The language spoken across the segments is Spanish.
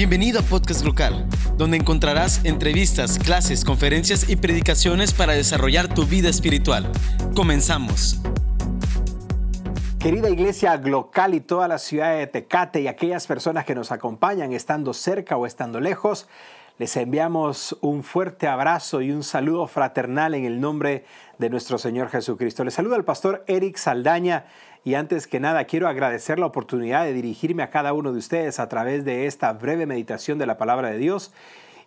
Bienvenido a Podcast Local, donde encontrarás entrevistas, clases, conferencias y predicaciones para desarrollar tu vida espiritual. Comenzamos. Querida iglesia local y toda la ciudad de Tecate y aquellas personas que nos acompañan estando cerca o estando lejos, les enviamos un fuerte abrazo y un saludo fraternal en el nombre de nuestro Señor Jesucristo. Les saluda el pastor Eric Saldaña y antes que nada quiero agradecer la oportunidad de dirigirme a cada uno de ustedes a través de esta breve meditación de la palabra de Dios.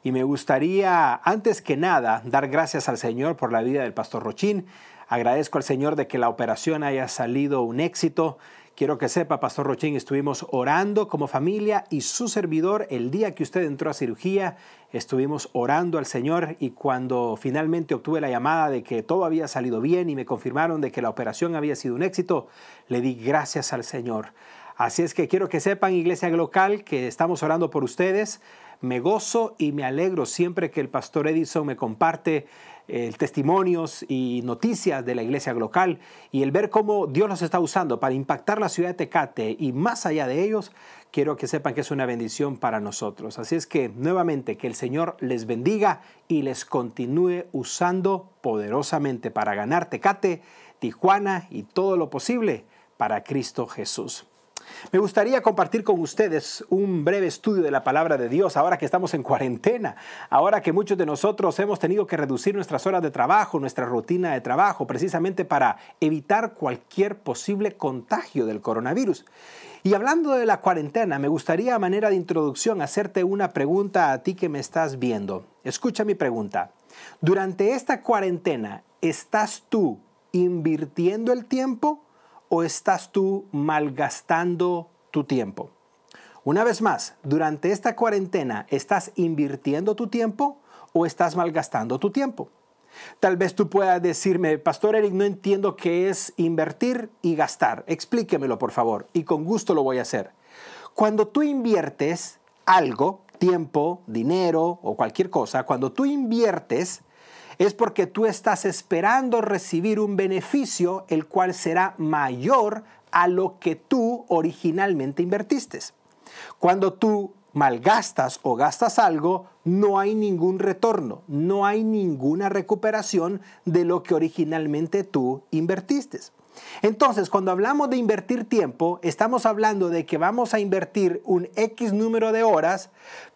Y me gustaría, antes que nada, dar gracias al Señor por la vida del pastor Rochín. Agradezco al Señor de que la operación haya salido un éxito. Quiero que sepa, Pastor Rochín, estuvimos orando como familia y su servidor el día que usted entró a cirugía, estuvimos orando al Señor y cuando finalmente obtuve la llamada de que todo había salido bien y me confirmaron de que la operación había sido un éxito, le di gracias al Señor. Así es que quiero que sepan, iglesia local, que estamos orando por ustedes. Me gozo y me alegro siempre que el pastor Edison me comparte eh, testimonios y noticias de la iglesia local y el ver cómo Dios los está usando para impactar la ciudad de Tecate y más allá de ellos, quiero que sepan que es una bendición para nosotros. Así es que nuevamente que el Señor les bendiga y les continúe usando poderosamente para ganar Tecate, Tijuana y todo lo posible para Cristo Jesús. Me gustaría compartir con ustedes un breve estudio de la palabra de Dios ahora que estamos en cuarentena, ahora que muchos de nosotros hemos tenido que reducir nuestras horas de trabajo, nuestra rutina de trabajo, precisamente para evitar cualquier posible contagio del coronavirus. Y hablando de la cuarentena, me gustaría a manera de introducción hacerte una pregunta a ti que me estás viendo. Escucha mi pregunta. Durante esta cuarentena, ¿estás tú invirtiendo el tiempo o estás tú malgastando tu tiempo? Una vez más, durante esta cuarentena, ¿estás invirtiendo tu tiempo o estás malgastando tu tiempo? Tal vez tú puedas decirme, Pastor Eric, no entiendo qué es invertir y gastar. Explíquemelo, por favor, y con gusto lo voy a hacer. Cuando tú inviertes algo, tiempo, dinero o cualquier cosa, cuando tú inviertes, es porque tú estás esperando recibir un beneficio el cual será mayor a lo que tú originalmente invertiste. Cuando tú malgastas o gastas algo, no hay ningún retorno, no hay ninguna recuperación de lo que originalmente tú invertiste. Entonces, cuando hablamos de invertir tiempo, estamos hablando de que vamos a invertir un X número de horas,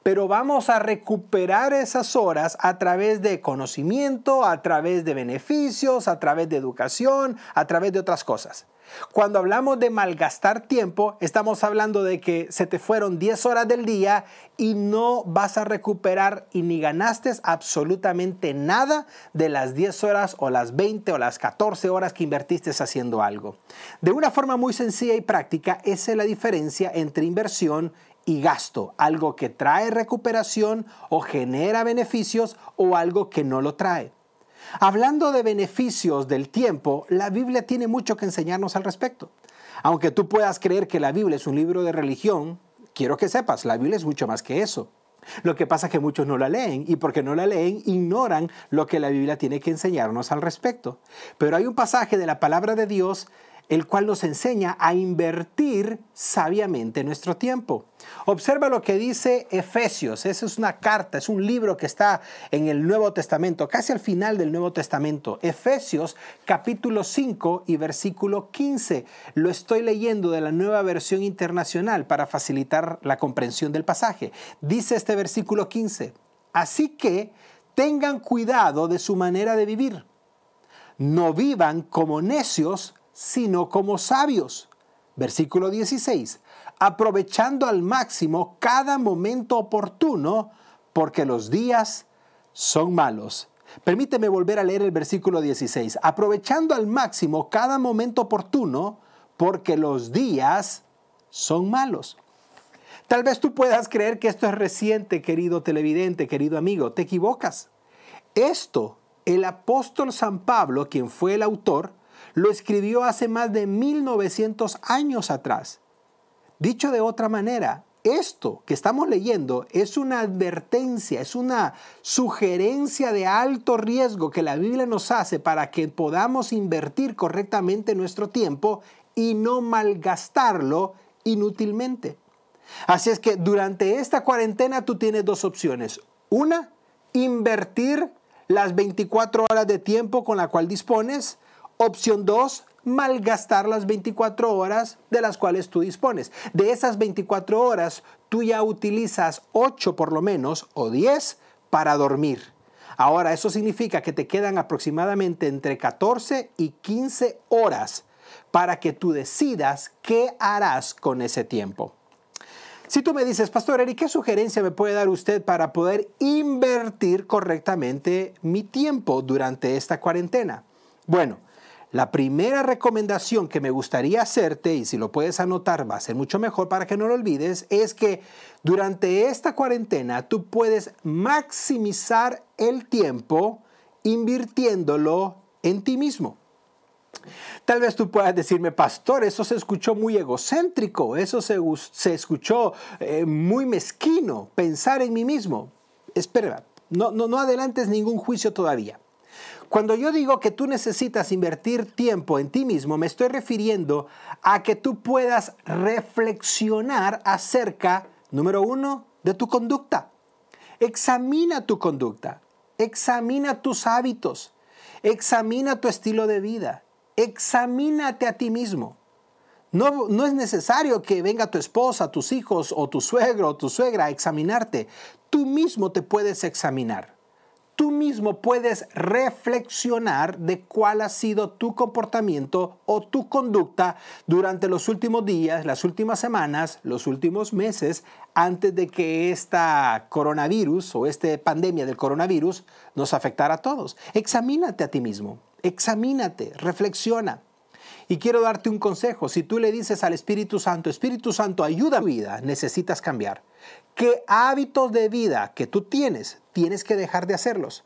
pero vamos a recuperar esas horas a través de conocimiento, a través de beneficios, a través de educación, a través de otras cosas. Cuando hablamos de malgastar tiempo, estamos hablando de que se te fueron 10 horas del día y no vas a recuperar y ni ganaste absolutamente nada de las 10 horas o las 20 o las 14 horas que invertiste haciendo algo. De una forma muy sencilla y práctica, esa es la diferencia entre inversión y gasto, algo que trae recuperación o genera beneficios o algo que no lo trae. Hablando de beneficios del tiempo, la Biblia tiene mucho que enseñarnos al respecto. Aunque tú puedas creer que la Biblia es un libro de religión, quiero que sepas, la Biblia es mucho más que eso. Lo que pasa es que muchos no la leen y porque no la leen ignoran lo que la Biblia tiene que enseñarnos al respecto. Pero hay un pasaje de la palabra de Dios el cual nos enseña a invertir sabiamente nuestro tiempo. Observa lo que dice Efesios. Esa es una carta, es un libro que está en el Nuevo Testamento, casi al final del Nuevo Testamento. Efesios capítulo 5 y versículo 15. Lo estoy leyendo de la nueva versión internacional para facilitar la comprensión del pasaje. Dice este versículo 15. Así que tengan cuidado de su manera de vivir. No vivan como necios, sino como sabios. Versículo 16. Aprovechando al máximo cada momento oportuno, porque los días son malos. Permíteme volver a leer el versículo 16. Aprovechando al máximo cada momento oportuno, porque los días son malos. Tal vez tú puedas creer que esto es reciente, querido televidente, querido amigo. Te equivocas. Esto, el apóstol San Pablo, quien fue el autor, lo escribió hace más de 1900 años atrás. Dicho de otra manera, esto que estamos leyendo es una advertencia, es una sugerencia de alto riesgo que la Biblia nos hace para que podamos invertir correctamente nuestro tiempo y no malgastarlo inútilmente. Así es que durante esta cuarentena tú tienes dos opciones. Una, invertir las 24 horas de tiempo con la cual dispones. Opción dos, malgastar las 24 horas de las cuales tú dispones. De esas 24 horas, tú ya utilizas 8 por lo menos o 10 para dormir. Ahora, eso significa que te quedan aproximadamente entre 14 y 15 horas para que tú decidas qué harás con ese tiempo. Si tú me dices, Pastor Eric, ¿qué sugerencia me puede dar usted para poder invertir correctamente mi tiempo durante esta cuarentena? Bueno, la primera recomendación que me gustaría hacerte, y si lo puedes anotar va a ser mucho mejor para que no lo olvides, es que durante esta cuarentena tú puedes maximizar el tiempo invirtiéndolo en ti mismo. Tal vez tú puedas decirme, pastor, eso se escuchó muy egocéntrico, eso se, escuchó eh, muy mezquino, pensar en mí mismo. Espera, no, no, no adelantes ningún juicio todavía. Cuando yo digo que tú necesitas invertir tiempo en ti mismo, me estoy refiriendo a que tú puedas reflexionar acerca, número uno, de tu conducta. Examina tu conducta, examina tus hábitos, examina tu estilo de vida, examínate a ti mismo. No, no, es necesario que venga tu esposa, tus hijos o tu suegro o tu suegra a examinarte. Tú mismo te puedes examinar tú mismo puedes reflexionar de cuál ha sido tu comportamiento o tu conducta durante los últimos días, las últimas semanas, los últimos meses, antes de que esta coronavirus o esta pandemia del coronavirus nos afectara a todos. Examínate a ti mismo, examínate, reflexiona. Y quiero darte un consejo. Si tú le dices al Espíritu Santo, Espíritu Santo, ayuda a mi vida, necesitas cambiar. ¿Qué hábitos de vida que tú tienes tienes que dejar de hacerlos?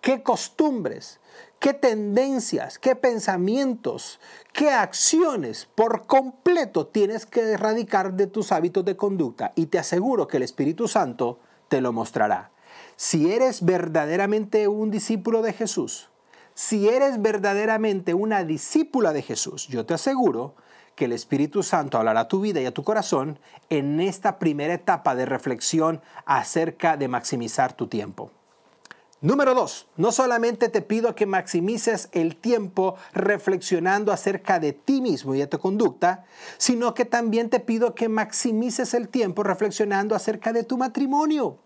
¿Qué costumbres, qué tendencias, qué pensamientos, qué acciones por completo tienes que erradicar de tus hábitos de conducta? Y te aseguro que el Espíritu Santo te lo mostrará. Si eres verdaderamente un discípulo de Jesús, si eres verdaderamente una discípula de Jesús, yo te aseguro que el Espíritu Santo hablará a tu vida y a tu corazón en esta primera etapa de reflexión acerca de maximizar tu tiempo. Número dos, no solamente te pido que maximices el tiempo reflexionando acerca de ti mismo y de tu conducta, sino que también te pido que maximices el tiempo reflexionando acerca de tu matrimonio.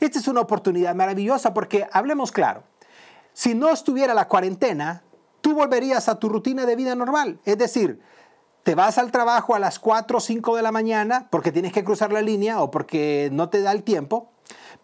Esta es una oportunidad maravillosa porque, hablemos claro, si no estuviera la cuarentena, tú volverías a tu rutina de vida normal. Es decir, te vas al trabajo a las 4 o 5 de la mañana porque tienes que cruzar la línea o porque no te da el tiempo.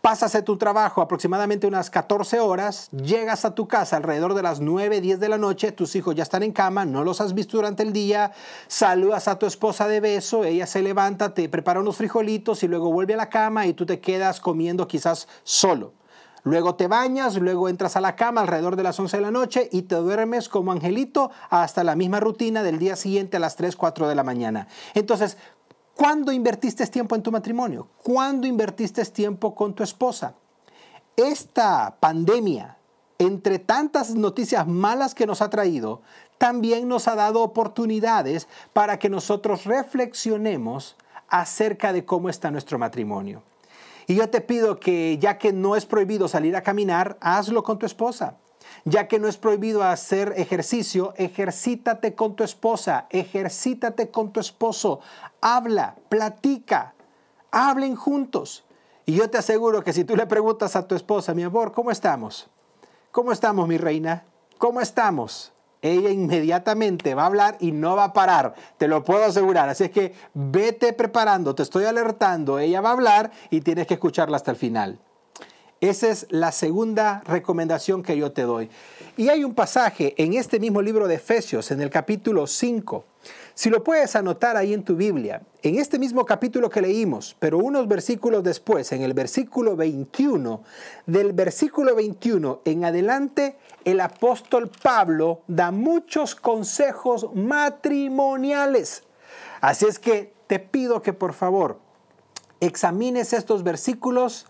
Pasas a tu trabajo aproximadamente unas 14 horas, llegas a tu casa alrededor de las 9, 10 de la noche, tus hijos ya están en cama, no los has visto durante el día, saludas a tu esposa de beso, ella se levanta, te prepara unos frijolitos y luego vuelve a la cama y tú te quedas comiendo quizás solo. Luego te bañas, luego entras a la cama alrededor de las 11 de la noche y te duermes como angelito hasta la misma rutina del día siguiente a las 3, 4 de la mañana. Entonces, ¿cuándo invertiste tiempo en tu matrimonio? ¿Cuándo invertiste tiempo con tu esposa? Esta pandemia, entre tantas noticias malas que nos ha traído, también nos ha dado oportunidades para que nosotros reflexionemos acerca de cómo está nuestro matrimonio. Y yo te pido que ya que no es prohibido salir a caminar, hazlo con tu esposa. Ya que no es prohibido hacer ejercicio, ejercítate con tu esposa, ejercítate con tu esposo. Habla, platica, hablen juntos. Y yo te aseguro que si tú le preguntas a tu esposa, mi amor, ¿cómo estamos? ¿Cómo estamos, mi reina? ¿Cómo estamos? Ella inmediatamente va a hablar y no va a parar, te lo puedo asegurar. Así es que vete preparando, te estoy alertando, ella va a hablar y tienes que escucharla hasta el final. Esa es la segunda recomendación que yo te doy. Y hay un pasaje en este mismo libro de Efesios, en el capítulo 5. Si lo puedes anotar ahí en tu Biblia, en este mismo capítulo que leímos, pero unos versículos después, en el versículo 21, del versículo 21 en adelante, el apóstol Pablo da muchos consejos matrimoniales. Así es que te pido que por favor examines estos versículos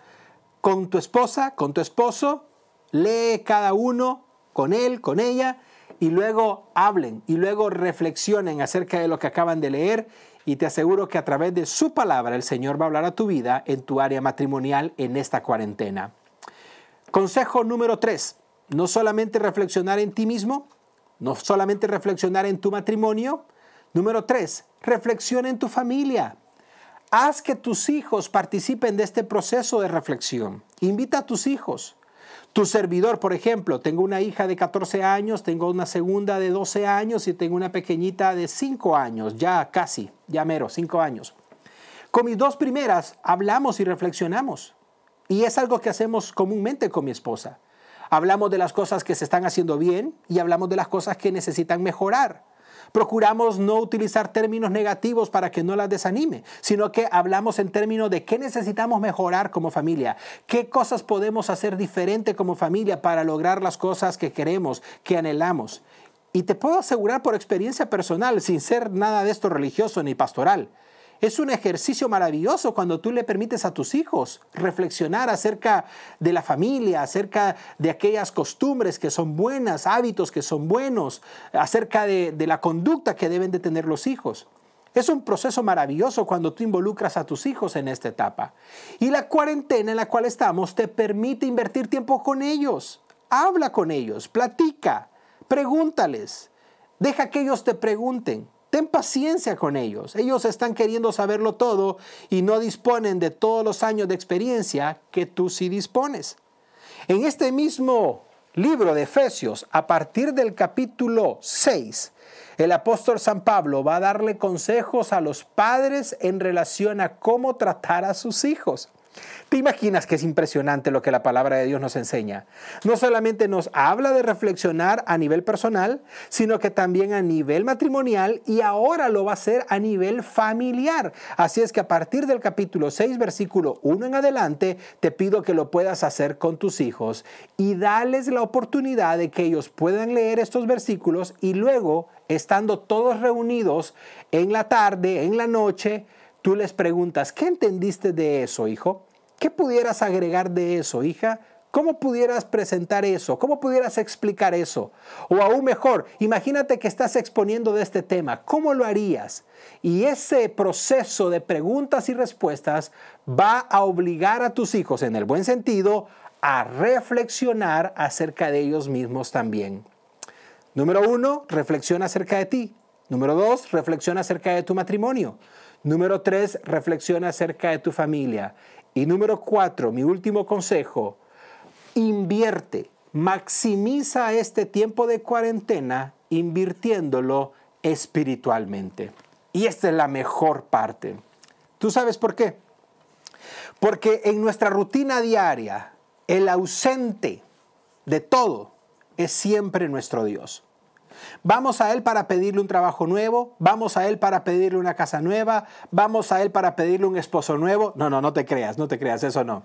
con tu esposa, con tu esposo, lee cada uno con él, con ella, y luego hablen y luego reflexionen acerca de lo que acaban de leer y te aseguro que a través de su palabra el Señor va a hablar a tu vida en tu área matrimonial en esta cuarentena. Consejo número tres, no solamente reflexionar en ti mismo, no solamente reflexionar en tu matrimonio. Número tres, reflexiona en tu familia. Haz que tus hijos participen de este proceso de reflexión. Invita a tus hijos. Tu servidor, por ejemplo, tengo una hija de 14 años, tengo una segunda de 12 años y tengo una pequeñita de 5 años, ya casi, ya mero, 5 años. Con mis dos primeras hablamos y reflexionamos. Y es algo que hacemos comúnmente con mi esposa. Hablamos de las cosas que se están haciendo bien y hablamos de las cosas que necesitan mejorar. Procuramos no utilizar términos negativos para que no las desanime, sino que hablamos en términos de qué necesitamos mejorar como familia, qué cosas podemos hacer diferente como familia para lograr las cosas que queremos, que anhelamos. Y te puedo asegurar por experiencia personal, sin ser nada de esto religioso ni pastoral, es un ejercicio maravilloso cuando tú le permites a tus hijos reflexionar acerca de la familia, acerca de aquellas costumbres que son buenas, hábitos que son buenos, acerca de, la conducta que deben de tener los hijos. Es un proceso maravilloso cuando tú involucras a tus hijos en esta etapa. Y la cuarentena en la cual estamos te permite invertir tiempo con ellos. Habla con ellos, platica, pregúntales, deja que ellos te pregunten. Ten paciencia con ellos. Ellos están queriendo saberlo todo y no disponen de todos los años de experiencia que tú sí dispones. En este mismo libro de Efesios, a partir del capítulo 6, el apóstol San Pablo va a darle consejos a los padres en relación a cómo tratar a sus hijos. ¿Te imaginas que es impresionante lo que la palabra de Dios nos enseña? No solamente nos habla de reflexionar a nivel personal, sino que también a nivel matrimonial y ahora lo va a hacer a nivel familiar. Así es que a partir del capítulo 6, versículo 1 en adelante, te pido que lo puedas hacer con tus hijos y dales la oportunidad de que ellos puedan leer estos versículos y luego, estando todos reunidos en la tarde, en la noche, tú les preguntas, ¿qué entendiste de eso, hijo? ¿Qué pudieras agregar de eso, hija? ¿Cómo pudieras presentar eso? ¿Cómo pudieras explicar eso? O aún mejor, imagínate que estás exponiendo de este tema. ¿Cómo lo harías? Y ese proceso de preguntas y respuestas va a obligar a tus hijos, en el buen sentido, a reflexionar acerca de ellos mismos también. Número uno, reflexiona acerca de ti. Número dos, reflexiona acerca de tu matrimonio. Número tres, reflexiona acerca de tu familia. Y número cuatro, mi último consejo, invierte, maximiza este tiempo de cuarentena invirtiéndolo espiritualmente. Y esta es la mejor parte. ¿Tú sabes por qué? Porque en nuestra rutina diaria, el ausente de todo es siempre nuestro Dios. Vamos a Él para pedirle un trabajo nuevo, vamos a Él para pedirle una casa nueva, vamos a Él para pedirle un esposo nuevo. No, no, no te creas, no te creas, eso no.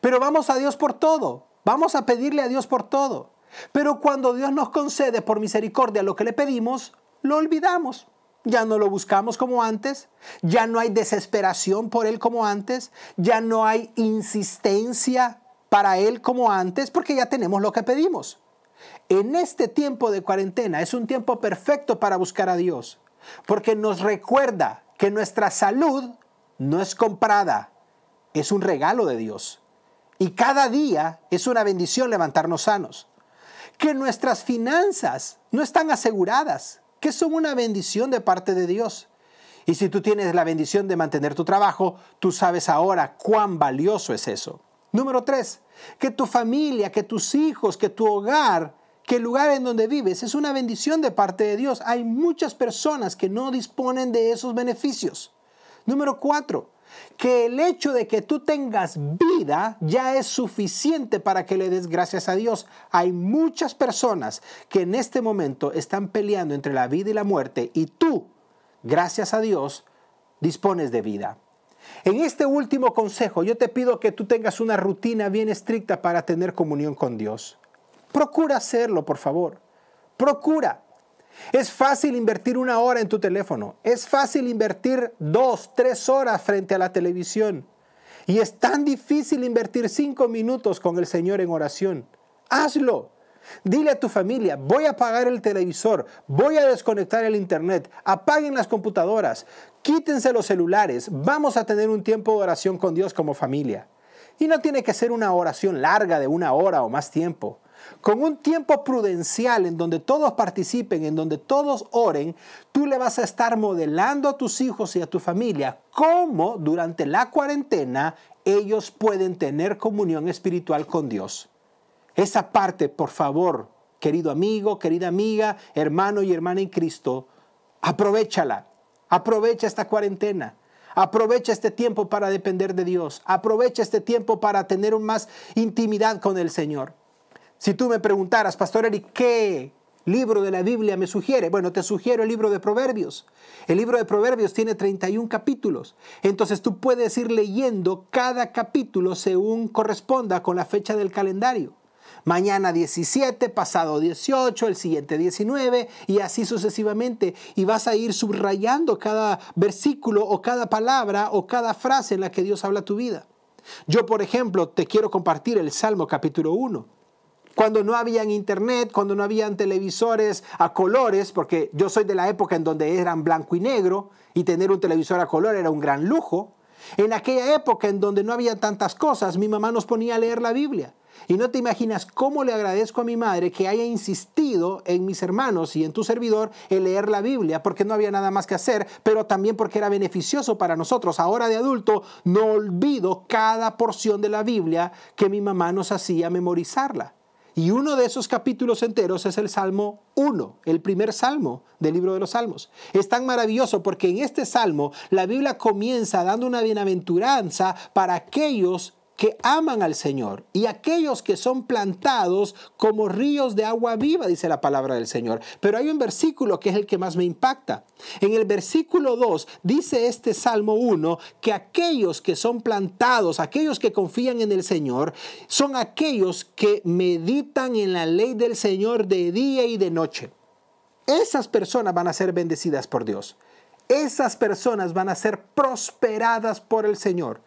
Pero vamos a Dios por todo, vamos a pedirle a Dios por todo. Pero cuando Dios nos concede por misericordia lo que le pedimos, lo olvidamos. Ya no lo buscamos como antes, ya no hay desesperación por Él como antes, ya no hay insistencia para Él como antes, porque ya tenemos lo que pedimos. En este tiempo de cuarentena es un tiempo perfecto para buscar a Dios, porque nos recuerda que nuestra salud no es comprada, es un regalo de Dios. Y cada día es una bendición levantarnos sanos. Que nuestras finanzas no están aseguradas, que son una bendición de parte de Dios. Y si tú tienes la bendición de mantener tu trabajo, tú sabes ahora cuán valioso es eso. Número tres, que tu familia, que tus hijos, que tu hogar que el lugar en donde vives es una bendición de parte de Dios. Hay muchas personas que no disponen de esos beneficios. Número cuatro, que el hecho de que tú tengas vida ya es suficiente para que le des gracias a Dios. Hay muchas personas que en este momento están peleando entre la vida y la muerte y tú, gracias a Dios, dispones de vida. En este último consejo yo te pido que tú tengas una rutina bien estricta para tener comunión con Dios. Procura hacerlo, por favor. Procura. Es fácil invertir una hora en tu teléfono. Es fácil invertir dos, tres horas frente a la televisión. Y es tan difícil invertir cinco minutos con el Señor en oración. Hazlo. Dile a tu familia, voy a apagar el televisor, voy a desconectar el internet, apaguen las computadoras. Quítense los celulares. Vamos a tener un tiempo de oración con Dios como familia. Y no tiene que ser una oración larga de una hora o más tiempo. Con un tiempo prudencial en donde todos participen, en donde todos oren, tú le vas a estar modelando a tus hijos y a tu familia cómo durante la cuarentena ellos pueden tener comunión espiritual con Dios. Esa parte, por favor, querido amigo, querida amiga, hermano y hermana en Cristo, aprovechala. Aprovecha esta cuarentena. Aprovecha este tiempo para depender de Dios. Aprovecha este tiempo para tener más intimidad con el Señor. Si tú me preguntaras, Pastor Eric, ¿qué libro de la Biblia me sugiere? Bueno, te sugiero el libro de Proverbios. El libro de Proverbios tiene 31 capítulos. Entonces tú puedes ir leyendo cada capítulo según corresponda con la fecha del calendario. Mañana 17, pasado 18, el siguiente 19 y así sucesivamente. Y vas a ir subrayando cada versículo o cada palabra o cada frase en la que Dios habla tu vida. Yo, por ejemplo, te quiero compartir el Salmo capítulo 1 cuando no habían internet, cuando no habían televisores a colores, porque yo soy de la época en donde eran blanco y negro y tener un televisor a color era un gran lujo. En aquella época en donde no había tantas cosas, mi mamá nos ponía a leer la Biblia. Y no te imaginas cómo le agradezco a mi madre que haya insistido en mis hermanos y en tu servidor en leer la Biblia, porque no había nada más que hacer, pero también porque era beneficioso para nosotros. Ahora de adulto no olvido cada porción de la Biblia que mi mamá nos hacía memorizarla. Y uno de esos capítulos enteros es el Salmo 1, el primer salmo del libro de los Salmos. Es tan maravilloso porque en este salmo la Biblia comienza dando una bienaventuranza para aquellos que aman al Señor y aquellos que son plantados como ríos de agua viva, dice la palabra del Señor. Pero hay un versículo que es el que más me impacta. En el versículo 2 dice este Salmo 1 que aquellos que son plantados, aquellos que confían en el Señor, son aquellos que meditan en la ley del Señor de día y de noche. Esas personas van a ser bendecidas por Dios. Esas personas van a ser prosperadas por el Señor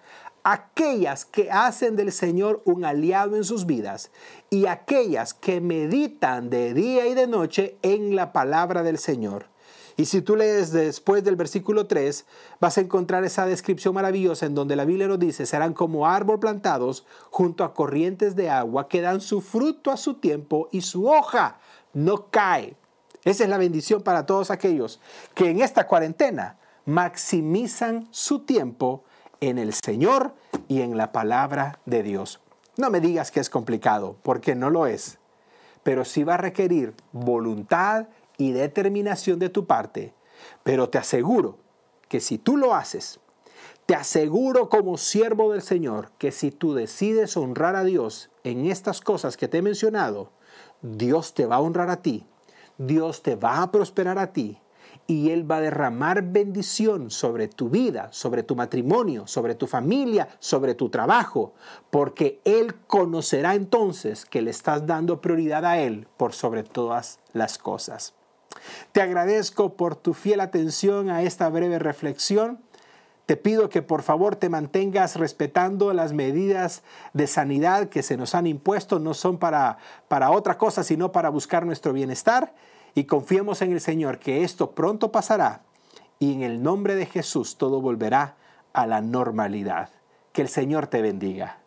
aquellas que hacen del Señor un aliado en sus vidas y aquellas que meditan de día y de noche en la palabra del Señor. Y si tú lees después del versículo 3, vas a encontrar esa descripción maravillosa en donde la Biblia nos dice, serán como árbol plantados junto a corrientes de agua que dan su fruto a su tiempo y su hoja no cae. Esa es la bendición para todos aquellos que en esta cuarentena maximizan su tiempo en el Señor y en la palabra de Dios. No me digas que es complicado, porque no lo es, pero sí va a requerir voluntad y determinación de tu parte. Pero te aseguro que si tú lo haces, te aseguro como siervo del Señor que si tú decides honrar a Dios en estas cosas que te he mencionado, Dios te va a honrar a ti, Dios te va a prosperar a ti y Él va a derramar bendición sobre tu vida, sobre tu matrimonio, sobre tu familia, sobre tu trabajo, porque Él conocerá entonces que le estás dando prioridad a Él por sobre todas las cosas. Te agradezco por tu fiel atención a esta breve reflexión. Te pido que por favor te mantengas respetando las medidas de sanidad que se nos han impuesto. No son para, para otra cosa, sino para buscar nuestro bienestar y confiemos en el Señor que esto pronto pasará y en el nombre de Jesús todo volverá a la normalidad. Que el Señor te bendiga.